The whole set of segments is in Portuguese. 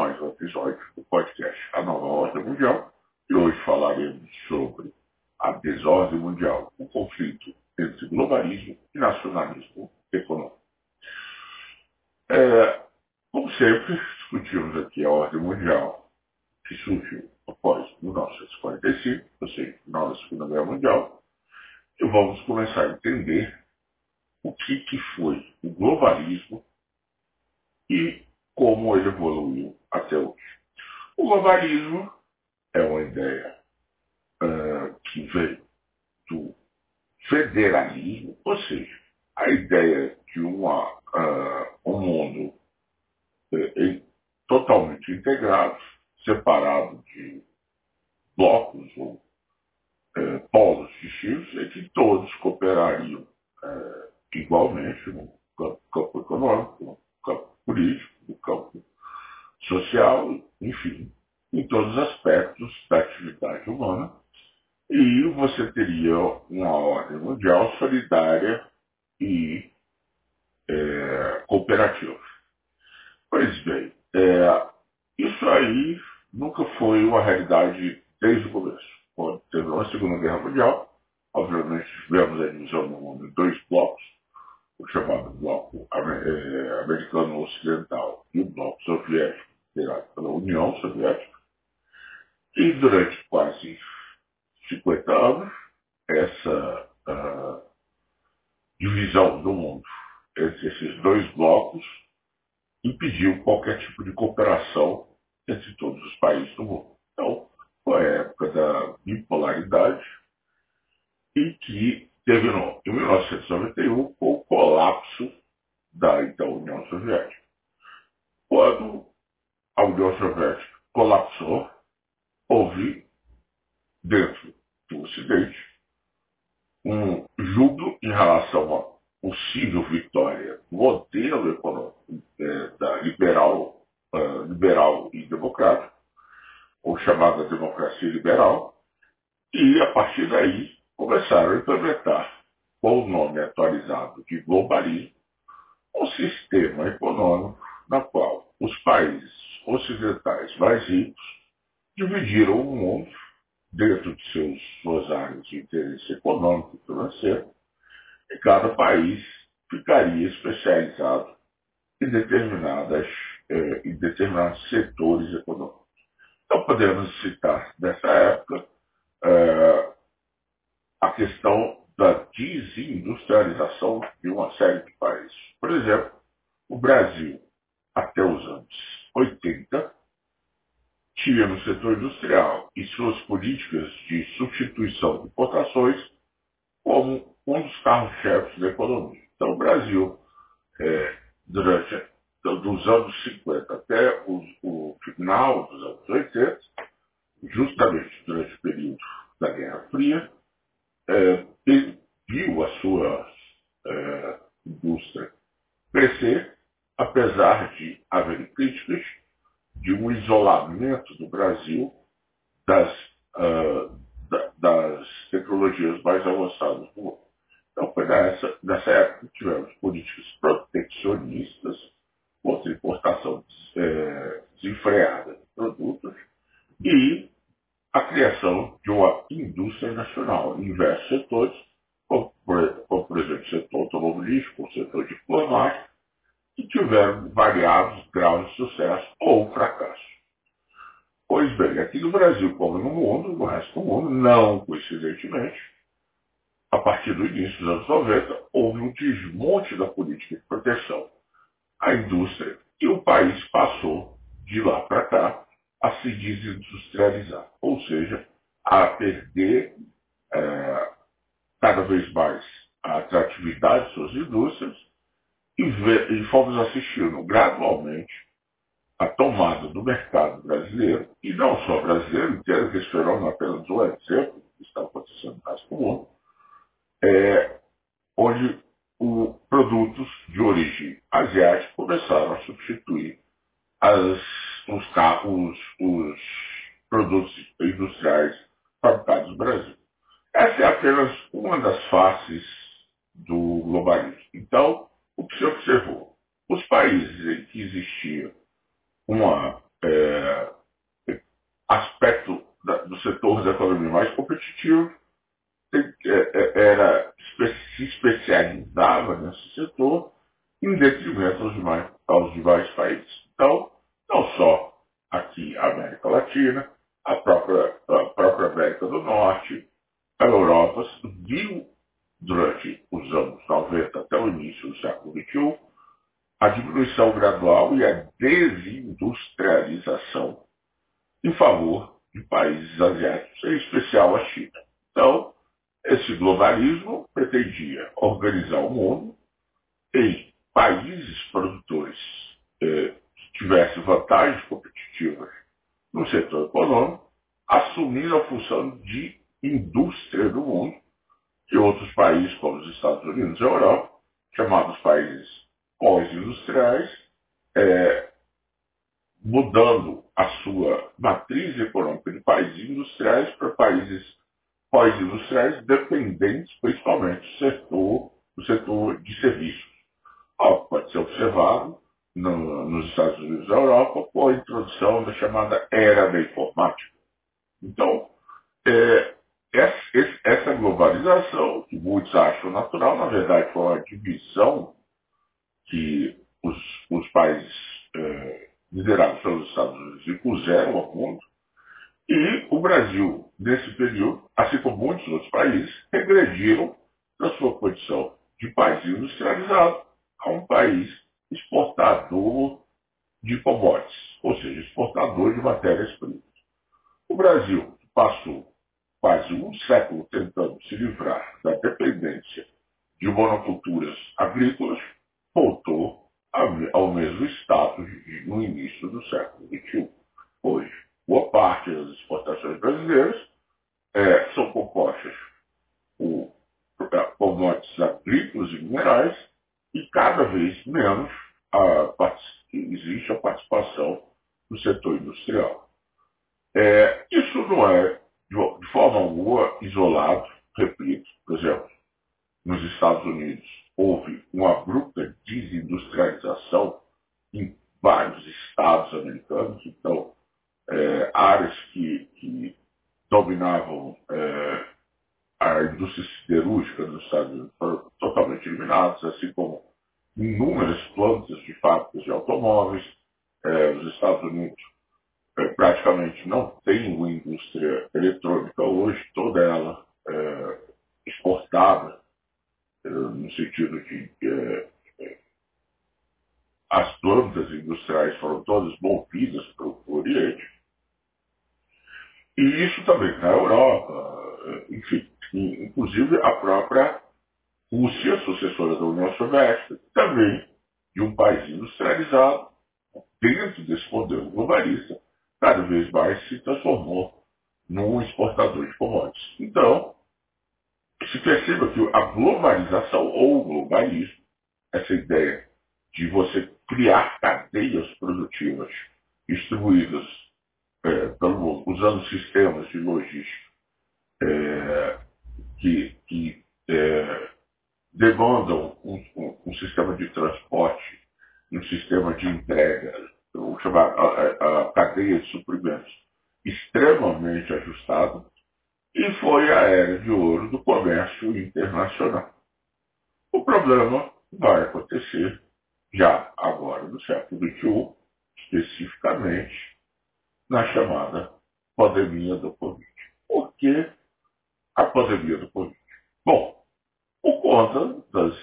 mais um episódio do podcast A Nova Ordem Mundial e hoje falaremos sobre a desordem mundial, o conflito entre globalismo e nacionalismo econômico. É, como sempre, discutimos aqui a ordem mundial que surgiu após 1945, ou seja, final da Segunda Guerra Mundial, e vamos começar a entender o que, que foi o globalismo e como ele evoluiu até hoje. O globalismo é uma ideia uh, que veio do federalismo, ou seja, a ideia de uma, uh, um mundo uh, totalmente integrado, separado de blocos ou polos distintos, e que todos cooperariam igualmente no campo econômico, no campo político, no campo social, enfim, em todos os aspectos da atividade humana. E você teria uma ordem mundial solidária e é, cooperativa. Pois bem, é, isso aí nunca foi uma realidade desde o começo. Quando teve uma Segunda Guerra Mundial, obviamente tivemos a divisão do mundo em dois blocos, o chamado Bloco é, Americano Ocidental e o Bloco Soviético, criado pela União Soviética. E durante quase 50 anos, essa uh, divisão do mundo entre esses dois blocos impediu qualquer tipo de cooperação entre todos os países do mundo. Então, foi a época da bipolaridade e que terminou em 1991 com o colapso da então União Soviética. Quando a União Soviética colapsou, houve dentro do Ocidente um júbilo em relação à possível vitória do modelo econômico é, da liberal, uh, liberal e democrático, ou chamada democracia liberal, e a partir daí começaram a implementar, com o atualizado de globalismo, um sistema econômico na qual os países ocidentais mais ricos dividiram o mundo dentro de seus, suas áreas de interesse econômico e financeiro, e cada país ficaria especializado em, determinadas, eh, em determinados setores econômicos. Então podemos citar nessa época eh, a questão da desindustrialização de uma série de países. Por exemplo, o Brasil, até os anos 80, tinha no setor industrial e suas políticas de substituição de importações como um dos carros-chefes da economia. Então, o Brasil, é, durante então, dos anos 50 até o, o final dos anos 80, justamente durante o período da Guerra Fria, é, viu a sua é, indústria crescer, apesar de haver críticas de um isolamento do Brasil das, uh, da, das tecnologias mais avançadas do mundo. Então foi nessa, nessa época que tivemos políticas protecionistas contra a importação é, desenfreada de produtos e a criação de uma indústria nacional em diversos setores, como por, como, por exemplo, o setor automobilístico, o setor diplomático, que tiveram variados graus de sucesso ou fracasso. Pois bem, aqui no Brasil, como no mundo, no resto do mundo, não coincidentemente, a partir do início dos anos 90, houve um desmonte da política de proteção. À indústria e o país passou, de lá para cá, a se desindustrializar, ou seja, a perder é, cada vez mais a atratividade de suas indústrias e, ver, e fomos assistindo gradualmente a tomada do mercado brasileiro, e não só brasileiro inteiro, que esse fenômeno apenas um exemplo está acontecendo do mundo, é, onde o, produtos de origem asiática começaram a substituir as, os, carros, os produtos industriais fabricados no Brasil. Essa é apenas uma das faces do globalismo. Então, o que se observou? Os países em que existia uma é, economia mais competitiva, era, se especializava nesse setor em detrimento aos demais, aos demais países. Então, não só aqui a América Latina, a própria, a própria América do Norte, a Europa viu durante os anos 90 até o início do século XXI a diminuição gradual e a desindustrialização em favor de países asiáticos, em especial a China. Então, esse globalismo pretendia organizar o mundo em países produtores eh, que tivessem vantagens competitivas no setor econômico, assumindo a função de indústria do mundo, que outros países, como os Estados Unidos e a Europa, chamados países pós-industriais, eh, mudando a sua matriz econômica de países industriais para países pós-industriais dependentes principalmente do setor, do setor de serviços. Algo pode ser observado no, nos Estados Unidos e Europa com a introdução da chamada era da informática. Então, é, essa globalização, que muitos acham natural, na verdade foi uma divisão que os, os países é, liderados pelos Estados Unidos impuseram ao mundo, e o Brasil, nesse período, assim como muitos outros países, regrediram da sua condição de país industrializado a um país exportador de commodities, ou seja, exportador de matérias-primas. O Brasil passou quase um século tentando se livrar da dependência de monoculturas agrícolas, voltou ao mesmo status no início do século XXI. Hoje, boa parte das exportações brasileiras é, são compostas por commodities agrícolas e minerais e cada vez menos a, existe a participação do setor industrial. É, isso não é, de forma alguma, isolado, repito, por exemplo, nos Estados Unidos houve uma abrupta desindustrialização em vários estados americanos, então é, áreas que, que dominavam é, a indústria siderúrgica nos Estados Unidos foram totalmente eliminadas, assim como inúmeras plantas de fábricas de automóveis. É, os Estados Unidos é, praticamente não tem uma indústria eletrônica hoje, toda ela é, exportada, no sentido de é, as plantas industriais foram todas movidas para o Oriente. E isso também na Europa, enfim, inclusive a própria Rússia, sucessora da União Soviética, também de um país industrializado, dentro desse modelo globalista, cada vez mais se transformou num exportador de commodities. Então, se perceba que a globalização ou o globalismo, essa ideia de você criar cadeias produtivas distribuídas é, pelo, usando sistemas de logística é, que, que é, demandam um, um, um, sistema de transporte, um sistema de entrega, ou chamar a, a, cadeia de suprimentos extremamente ajustado, e foi a era de ouro do comércio internacional. O problema vai acontecer já agora no século XXI, especificamente na chamada pandemia do Covid. Por que a pandemia do Covid? Bom, por conta das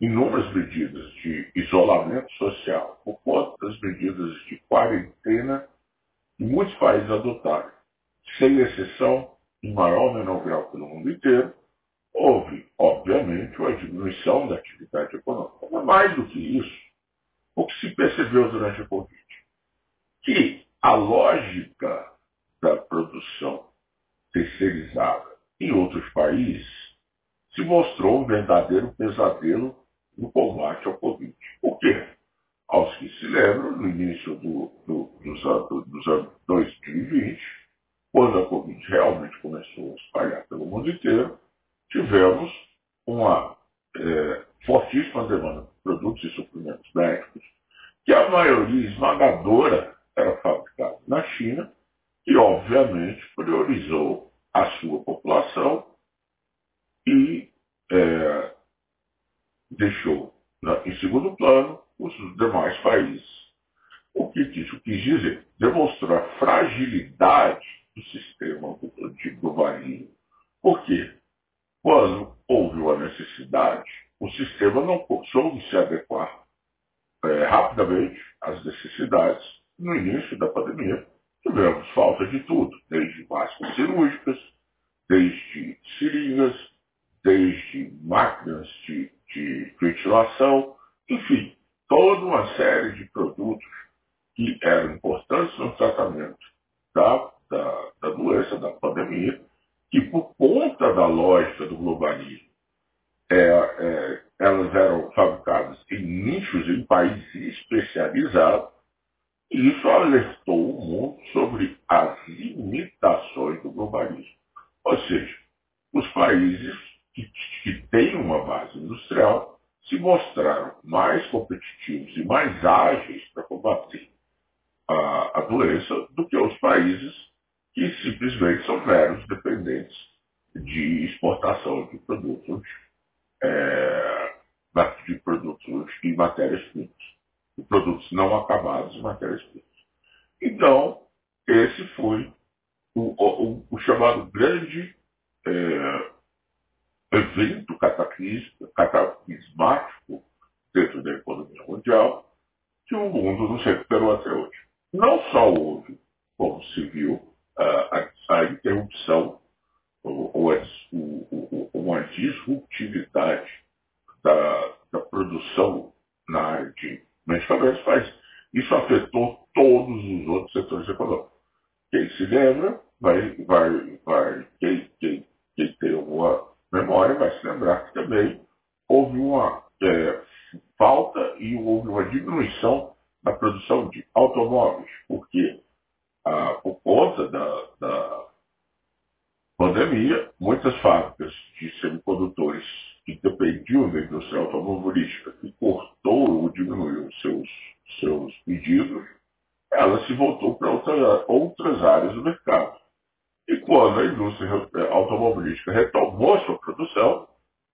inúmeras medidas de isolamento social, por conta das medidas de quarentena que muitos países adotaram, sem exceção, em maior ou menor grau pelo mundo inteiro, houve, obviamente, uma diminuição da atividade econômica. Mas mais do que isso, o que se percebeu durante a Covid? Que a lógica da produção terceirizada em outros países se mostrou um verdadeiro pesadelo no combate ao Covid. Por quê? Aos que se lembram, no início do, do, dos, anos, dos anos 2020, quando a Covid realmente começou a espalhar pelo mundo inteiro, tivemos uma é, fortíssima demanda de produtos e suprimentos médicos, que a maioria esmagadora era fabricado na China e, obviamente, priorizou a sua população e é, deixou em segundo plano os demais países. O que isso quis dizer? Demonstrou a fragilidade do sistema de globalismo. Por quê? Quando houve uma necessidade, o sistema não soube se adequar é, rapidamente às necessidades. No início da pandemia, tivemos falta de tudo, desde máscaras cirúrgicas, desde seringas, desde máquinas de, de ventilação, enfim, toda uma série de produtos que eram importantes no tratamento da, da, da doença, da pandemia, que por conta da lógica do globalismo, é, é, elas eram fabricadas em nichos, em países especializados, e isso alertou o mundo sobre as limitações do globalismo. Ou seja, os países que, que têm uma base industrial se mostraram mais competitivos e mais ágeis para combater a, a doença do que os países que simplesmente são meros dependentes de exportação de produtos, é, de produtos e matérias-primas, de produtos não acabados e matérias-primas. Então, esse foi o, o, o chamado grande é, evento cataclismático dentro da economia mundial que o mundo não se recuperou até hoje. Não só houve, como se viu, a, a interrupção ou, ou a, uma disruptividade da, da, produção na área de medicamentos, mas isso afetou todos os outros setores econômicos. Quem se lembra, vai, vai, vai, quem, quem, quem tem alguma memória vai se lembrar que também houve uma é, falta e houve uma diminuição na produção de automóveis, porque ah, por conta da, da, pandemia, muitas fábricas de semicondutores dependiam da indústria automobilística, que cortou ou diminuiu seus, seus pedidos, ela se voltou para outra, outras áreas do mercado. E quando a indústria automobilística retomou sua produção,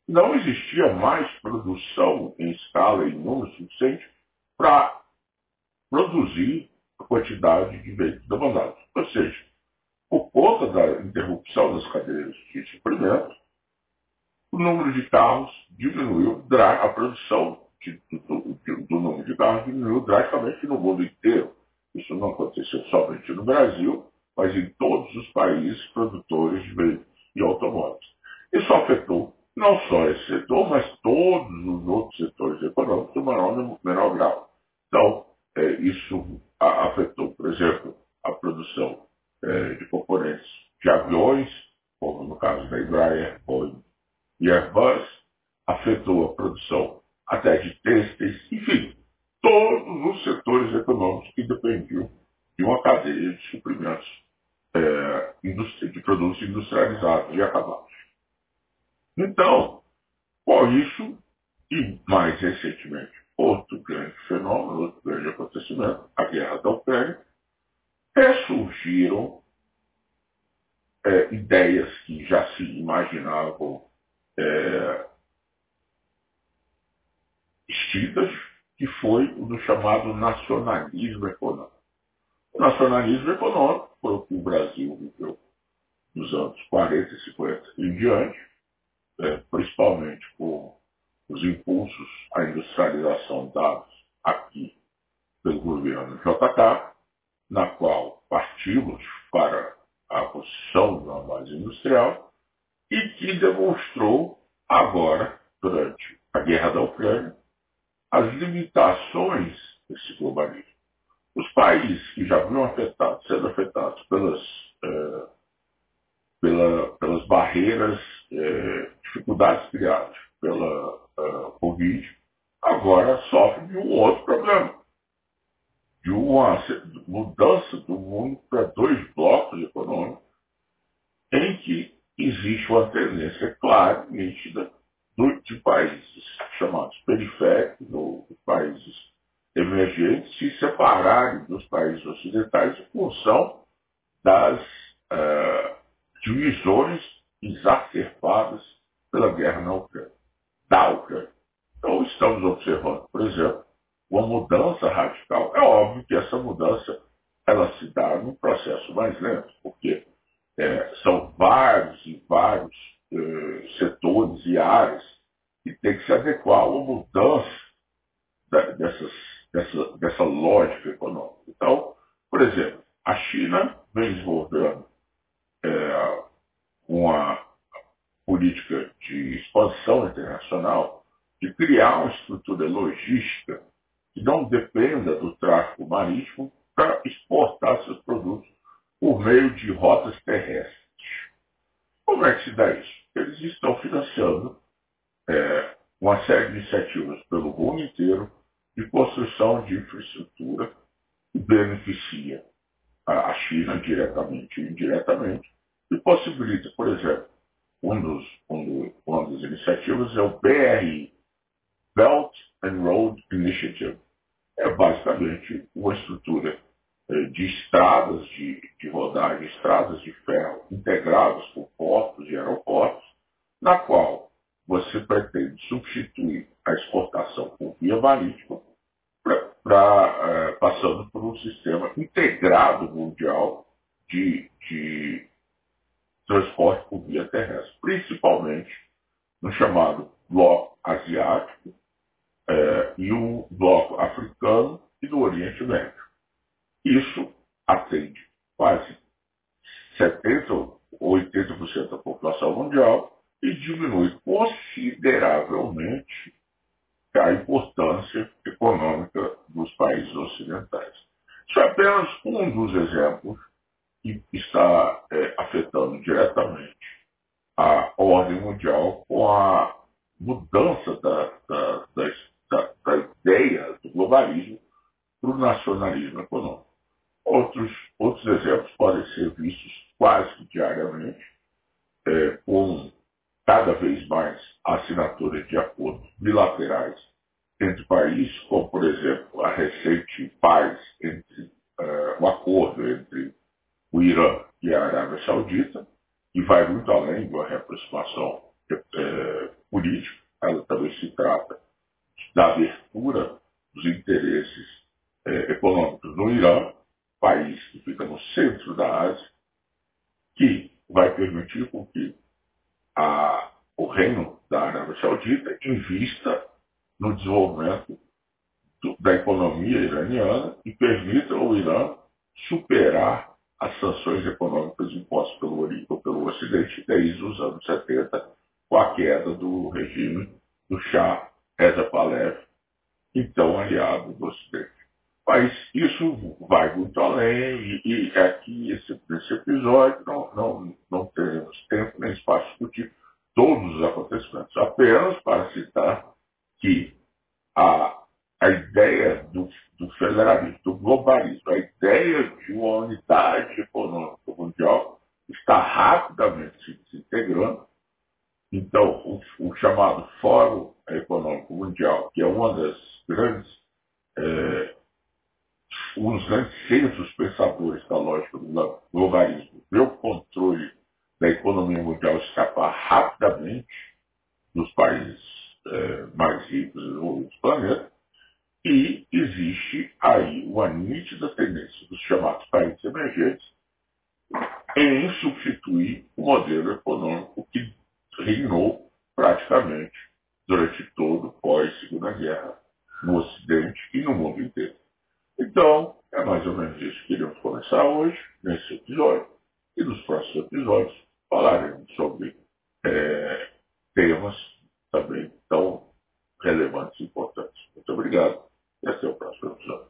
não existia mais produção em escala e número suficiente para produzir a quantidade de veículos demandados. Ou seja, por conta da interrupção das cadeias de suprimento, o número de carros diminuiu, a produção de, do, número de carros diminuiu drasticamente no mundo inteiro. Isso não aconteceu somente no Brasil, mas em todos os países produtores de veículos e automóveis. Isso afetou não só esse setor, mas todos os outros setores econômicos em menor, menor grau. Então, é, isso afetou, por exemplo, a produção é, de componentes de aviões, como no caso da Embraer, Boeing e Afetou a produção até de têxteis, enfim, todos os setores econômicos que dependiam de uma cadeia de suprimentos é, de produtos industrializados e acabados. Então, com isso, e mais recentemente, outro grande fenômeno, outro grande acontecimento, a guerra da Ucrânia, ressurgiram é, ideias que já se imaginavam é, extintas, que foi o do chamado nacionalismo econômico. O nacionalismo econômico foi o que o Brasil viveu nos anos 40 e 50 em diante, é, principalmente por os impulsos à industrialização dados aqui pelo governo JK, na qual partimos para a construção de uma base industrial e que demonstrou agora, durante a guerra da Ucrânia, as limitações desse globalismo. Os países que já vinham afetados, sendo afetados pelas, é, pela, pelas barreiras, é, dificuldades criadas pela uh, Covid, agora sofrem de um outro problema. De uma mudança do mundo para dois blocos econômicos, existe uma tendência clara, nítida, de países chamados periféricos, ou países emergentes, se separarem dos países ocidentais em função das uh, divisões exacerbadas pela guerra na Ucrânia, da Ucrânia. Então estamos observando, por exemplo, uma mudança radical. É óbvio que essa mudança ela se dá num processo mais lento, porque é, são vários e vários é, setores e áreas que têm que se adequar a uma mudança da, dessas, dessa, dessa lógica econômica. Então, por exemplo, a China vem desenvolvendo é, uma política de expansão internacional, de criar uma estrutura logística que não dependa do tráfego marítimo para exportar seus produtos por meio de rotas terrestres. Como é que se dá isso? Eles estão financiando é, uma série de iniciativas pelo mundo inteiro de construção de infraestrutura que beneficia a China diretamente e indiretamente e possibilita, por exemplo, um dos, um uma das iniciativas é o BRI, Belt and Road Initiative. É basicamente uma estrutura eh, de estradas de, de rodagem, estradas de ferro integradas com portos e aeroportos, na qual você pretende substituir a exportação por via marítima, pra, pra eh, passando por um sistema integrado mundial de, de transporte por via terrestre, principalmente no chamado bloco asiático é, e o bloco africano e do Oriente Médio. Isso atende quase 70% ou 80% da população mundial e diminui consideravelmente a importância econômica dos países ocidentais. Isso é apenas um dos exemplos que está é, afetando diretamente a ordem mundial com a mudança da, da, da, da ideia do globalismo para o nacionalismo econômico. Outros, outros exemplos podem ser vistos quase diariamente, é, com cada vez mais assinatura de acordos bilaterais entre países, como, por exemplo, a recente paz entre, uh, o acordo entre o Irã e a Arábia Saudita, e vai muito além de uma reaproximação é, política, ela também se trata da abertura dos interesses é, econômicos no Irã, país que fica no centro da Ásia, que vai permitir com que a, o reino da Arábia Saudita invista desenvolvimento da economia iraniana e permita ao Irã superar as sanções econômicas impostas pelo, Oriente, pelo Ocidente desde os anos 70, com a queda do regime do Shah Reza Pahlavi, então aliado do Ocidente. Mas isso vai muito além e, e aqui esse, nesse episódio não, não, não teremos tempo nem espaço para discutir todos os acontecimentos, apenas para citar que a a ideia do, do federalismo, do globalismo, a ideia de uma unidade econômica mundial está rapidamente se, se integrando. Então, o, o, chamado Fórum Econômico Mundial, que é uma das grandes, é, um dos grandes centros pensadores da lógica do globalismo, o controle da economia mundial escapar rapidamente dos países é, mais ricos e desenvolvidos do planeta, e existe aí uma nítida tendência dos chamados países emergentes em substituir o modelo econômico que reinou praticamente durante todo o pós-segunda guerra no Ocidente e no mundo inteiro. Então, é mais ou menos isso que queríamos começar hoje, nesse episódio, e nos próximos episódios falaremos sobre temas também tão relevantes e importantes. Muito obrigado e até o próximo episódio.